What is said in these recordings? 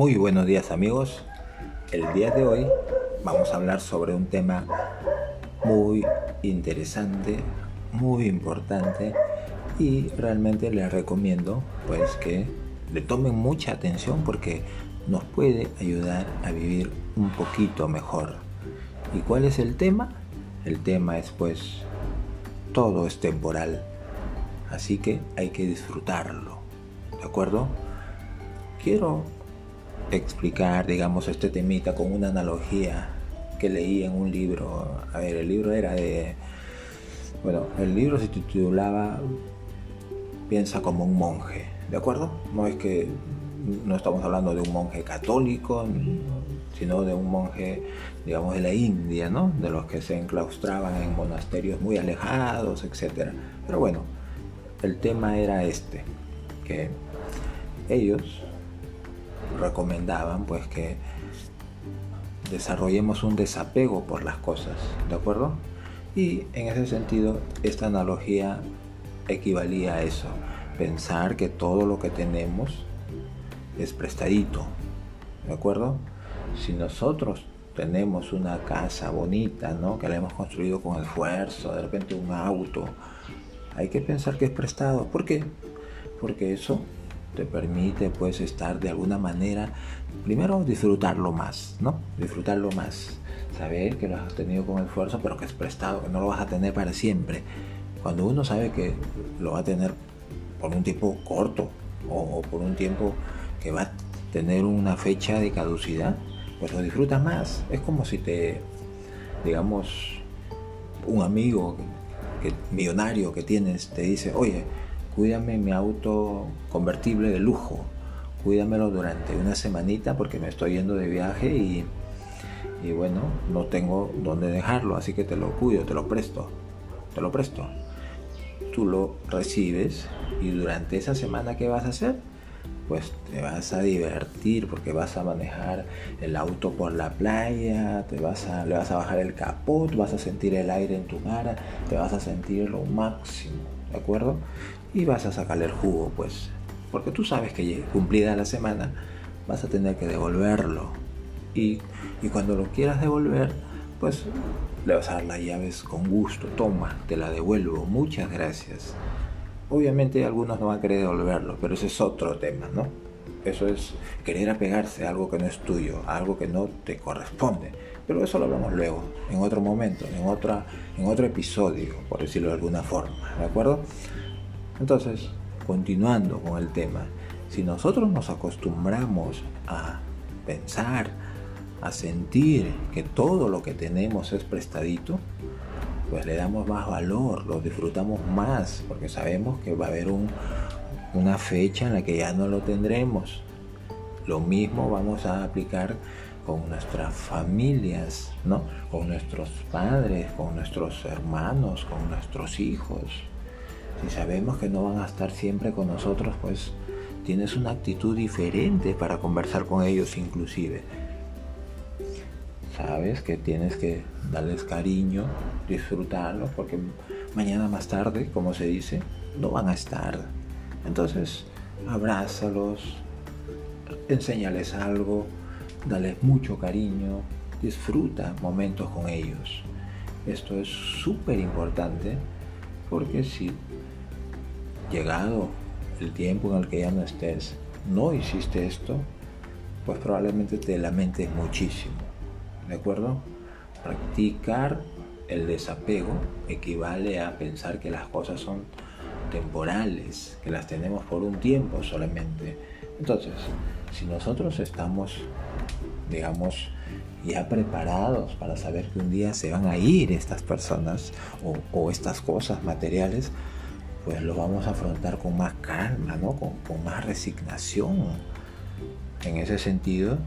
Muy buenos días amigos. El día de hoy vamos a hablar sobre un tema muy interesante, muy importante y realmente les recomiendo pues que le tomen mucha atención porque nos puede ayudar a vivir un poquito mejor. ¿Y cuál es el tema? El tema es pues todo es temporal, así que hay que disfrutarlo, ¿de acuerdo? Quiero explicar, digamos, este temita con una analogía que leí en un libro. A ver, el libro era de... Bueno, el libro se titulaba Piensa como un monje, ¿de acuerdo? No es que no estamos hablando de un monje católico, sino de un monje, digamos, de la India, ¿no? De los que se enclaustraban en monasterios muy alejados, etc. Pero bueno, el tema era este, que ellos recomendaban pues que desarrollemos un desapego por las cosas, ¿de acuerdo? Y en ese sentido, esta analogía equivalía a eso, pensar que todo lo que tenemos es prestadito, ¿de acuerdo? Si nosotros tenemos una casa bonita, ¿no? Que la hemos construido con esfuerzo, de repente un auto, hay que pensar que es prestado. ¿Por qué? Porque eso te permite pues estar de alguna manera, primero disfrutarlo más, ¿no? Disfrutarlo más, saber que lo has tenido con esfuerzo, pero que es prestado, que no lo vas a tener para siempre. Cuando uno sabe que lo va a tener por un tiempo corto o, por un tiempo que va a tener una fecha de caducidad, pues lo disfrutas más. Es como si te, digamos, un amigo millonario que tienes te dice, oye, cuídame mi auto convertible de lujo, cuídamelo durante una semanita porque me estoy yendo de viaje y, bueno, no tengo dónde dejarlo, así que te lo cuido, te lo presto, te lo presto. Tú lo recibes y durante esa semana ¿qué vas a hacer? Pues te vas a divertir porque vas a manejar el auto por la playa, te vas a, le vas a bajar el capot, vas a sentir el aire en tu cara, te vas a sentir lo máximo, ¿de acuerdo? y vas a sacarle el jugo, pues, porque tú sabes que cumplida la semana vas a tener que devolverlo y, y cuando lo quieras devolver, pues le vas a dar las llaves con gusto, toma, te la devuelvo, muchas gracias. Obviamente algunos no van a querer devolverlo, pero ese es otro tema, ¿no? Eso es querer apegarse a algo que no es tuyo, a algo que no te corresponde. Pero eso lo hablamos luego, en otro momento, en, otra, en otro episodio, por decirlo de alguna forma, ¿de acuerdo? Entonces, continuando con el tema, si nosotros nos acostumbramos a pensar, a sentir que todo lo que tenemos es prestadito, pues le damos más valor, lo disfrutamos más, porque sabemos que va a haber una fecha en la que ya no lo tendremos. Lo mismo vamos a aplicar con nuestras familias, ¿no? Con nuestros padres, con nuestros hermanos, con nuestros hijos. Si sabemos que no van a estar siempre con nosotros, pues tienes una actitud diferente para conversar con ellos inclusive. Sabes que tienes que darles cariño, disfrutarlos, porque mañana más tarde, como se dice, no van a estar. Entonces, abrázalos, enséñales algo, dales mucho cariño, disfruta momentos con ellos. Esto es súper importante porque si llegado el tiempo en el que ya no estés, no hiciste esto, pues probablemente te lamentes muchísimo. ¿De acuerdo? Practicar el desapego equivale a pensar que las cosas son temporales, que las tenemos por un tiempo solamente. Entonces, si nosotros estamos, digamos, ya preparados para saber que un día se van a ir estas personas o, o estas cosas materiales, pues lo vamos a afrontar con más calma, ¿no? con, con más resignación. En ese sentido,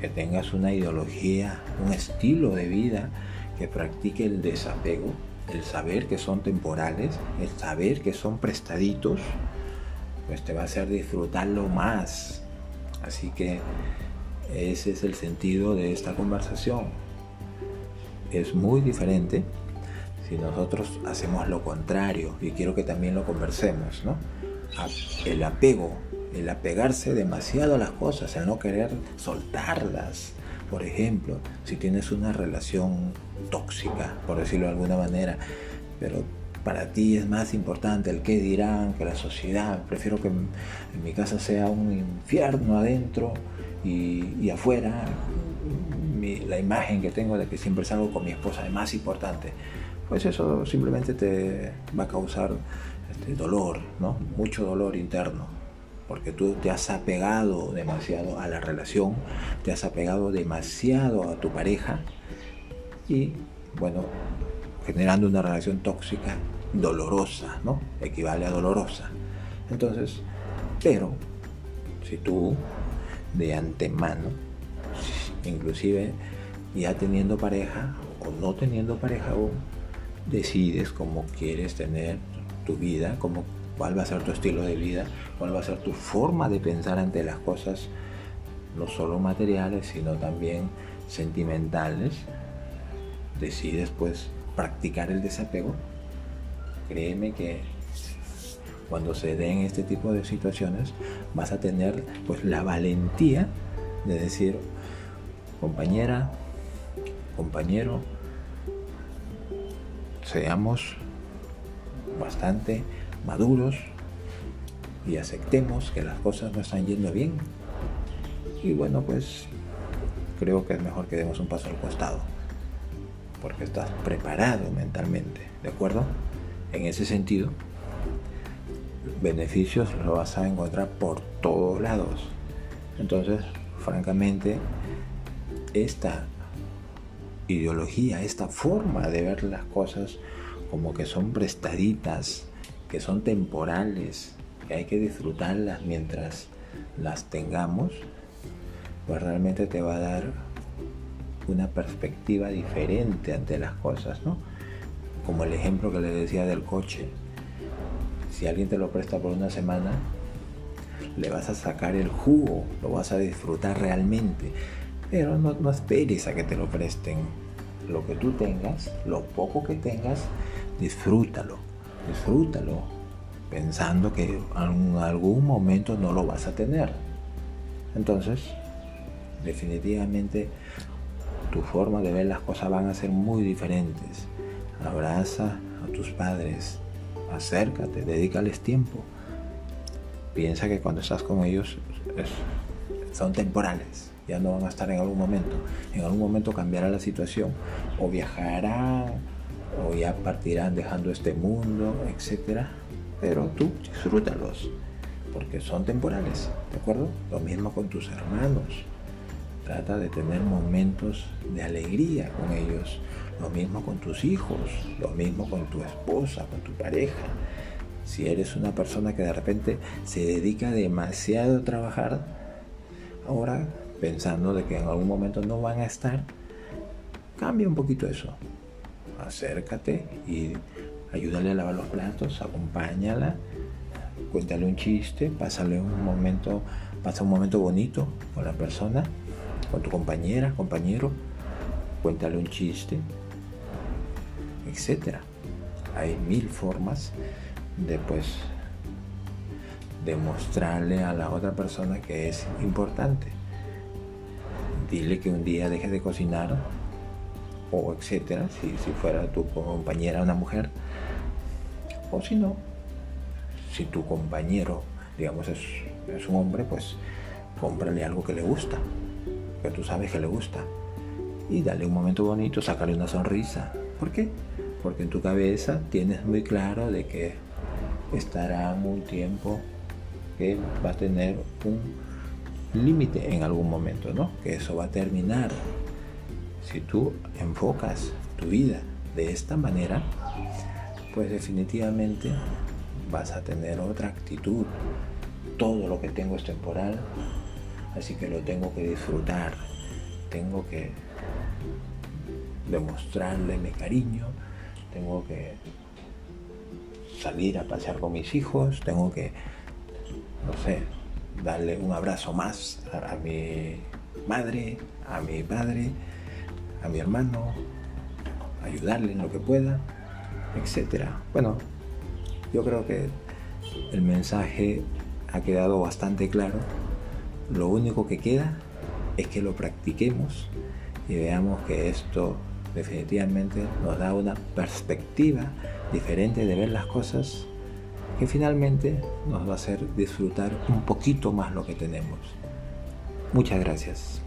que tengas una ideología, un estilo de vida que practique el desapego, el saber que son temporales, el saber que son prestaditos, pues te va a hacer disfrutarlo más. Así que ese es el sentido de esta conversación. Es muy diferente si nosotros hacemos lo contrario, y quiero que también lo conversemos, ¿no? El apego el apegarse demasiado a las cosas, el no querer soltarlas. Por ejemplo, si tienes una relación tóxica, por decirlo de alguna manera, pero para ti es más importante el qué dirán que la sociedad. Prefiero que en mi casa sea un infierno adentro y, afuera. la imagen que tengo de que siempre salgo con mi esposa es más importante. Pues eso simplemente te va a causar este, dolor, ¿no? mucho dolor interno, porque tú te has apegado demasiado a la relación, te has apegado demasiado a tu pareja y, bueno, generando una relación tóxica dolorosa, ¿no? Equivale a dolorosa. Entonces, pero si tú de antemano, inclusive ya teniendo pareja o no teniendo pareja decides cómo quieres tener tu vida, cómo, cuál va a ser tu estilo de vida, cuál va a ser tu forma de pensar ante las cosas, no solo materiales, sino también sentimentales, decides pues practicar el desapego, créeme que cuando se den este tipo de situaciones vas a tener pues la valentía de decir compañera compañero seamos bastante maduros y aceptemos que las cosas no están yendo bien y bueno pues creo que es mejor que demos un paso al costado porque estás preparado mentalmente de acuerdo en ese sentido beneficios los vas a encontrar por todos lados. Entonces, francamente, esta ideología, esta forma de ver las cosas como que son prestaditas, que son temporales, que hay que disfrutarlas mientras las tengamos, pues realmente te va a dar una perspectiva diferente ante las cosas, ¿no? Como el ejemplo que le decía del coche si alguien te lo presta por una semana, le vas a sacar el jugo, lo vas a disfrutar realmente. Pero no, no esperes a que te lo presten. Lo que tú tengas, lo poco que tengas, disfrútalo. Disfrútalo. Pensando que en algún momento no lo vas a tener. Entonces, definitivamente tu forma de ver las cosas van a ser muy diferentes. Abraza a tus padres, acércate, dedícales tiempo. Piensa que cuando estás con ellos son temporales, ya no van a estar en algún momento. En algún momento cambiará la situación, o viajarán, o ya partirán dejando este mundo, etc. Pero tú disfrútalos, porque son temporales, ¿de acuerdo? Lo mismo con tus hermanos. Trata de tener momentos de alegría con ellos, lo mismo con tus hijos, lo mismo con tu esposa, con tu pareja. Si eres una persona que de repente se dedica demasiado a trabajar, ahora pensando de que en algún momento no van a estar, cambia un poquito eso. Acércate y ayúdale a lavar los platos, acompáñala, cuéntale un chiste, pásale un momento, pasa un momento bonito con la persona, con tu compañera, compañero, cuéntale un chiste, etcétera. Hay mil formas de pues demostrarle a la otra persona que es importante. Dile que un día deje de cocinar o etcétera, si, si fuera tu compañera una mujer. O si no, si tu compañero, digamos, es, es un hombre, pues cómprale algo que le gusta, que tú sabes que le gusta. Y dale un momento bonito, sácale una sonrisa. ¿Por qué? porque en tu cabeza tienes muy claro de que estará un tiempo que va a tener un límite en algún momento, ¿no? Que eso va a terminar. Si tú enfocas tu vida de esta manera, pues definitivamente vas a tener otra actitud. Todo lo que tengo es temporal, así que lo tengo que disfrutar. Tengo que demostrarle mi cariño, tengo que salir a pasear con mis hijos, tengo que, no sé, darle un abrazo más a, mi madre, a mi padre, a mi hermano, ayudarle en lo que pueda, etc. Bueno, yo creo que el mensaje ha quedado bastante claro. Lo único que queda es que lo practiquemos y veamos que esto definitivamente nos da una perspectiva diferente de ver las cosas que finalmente nos va a hacer disfrutar un poquito más lo que tenemos. Muchas gracias.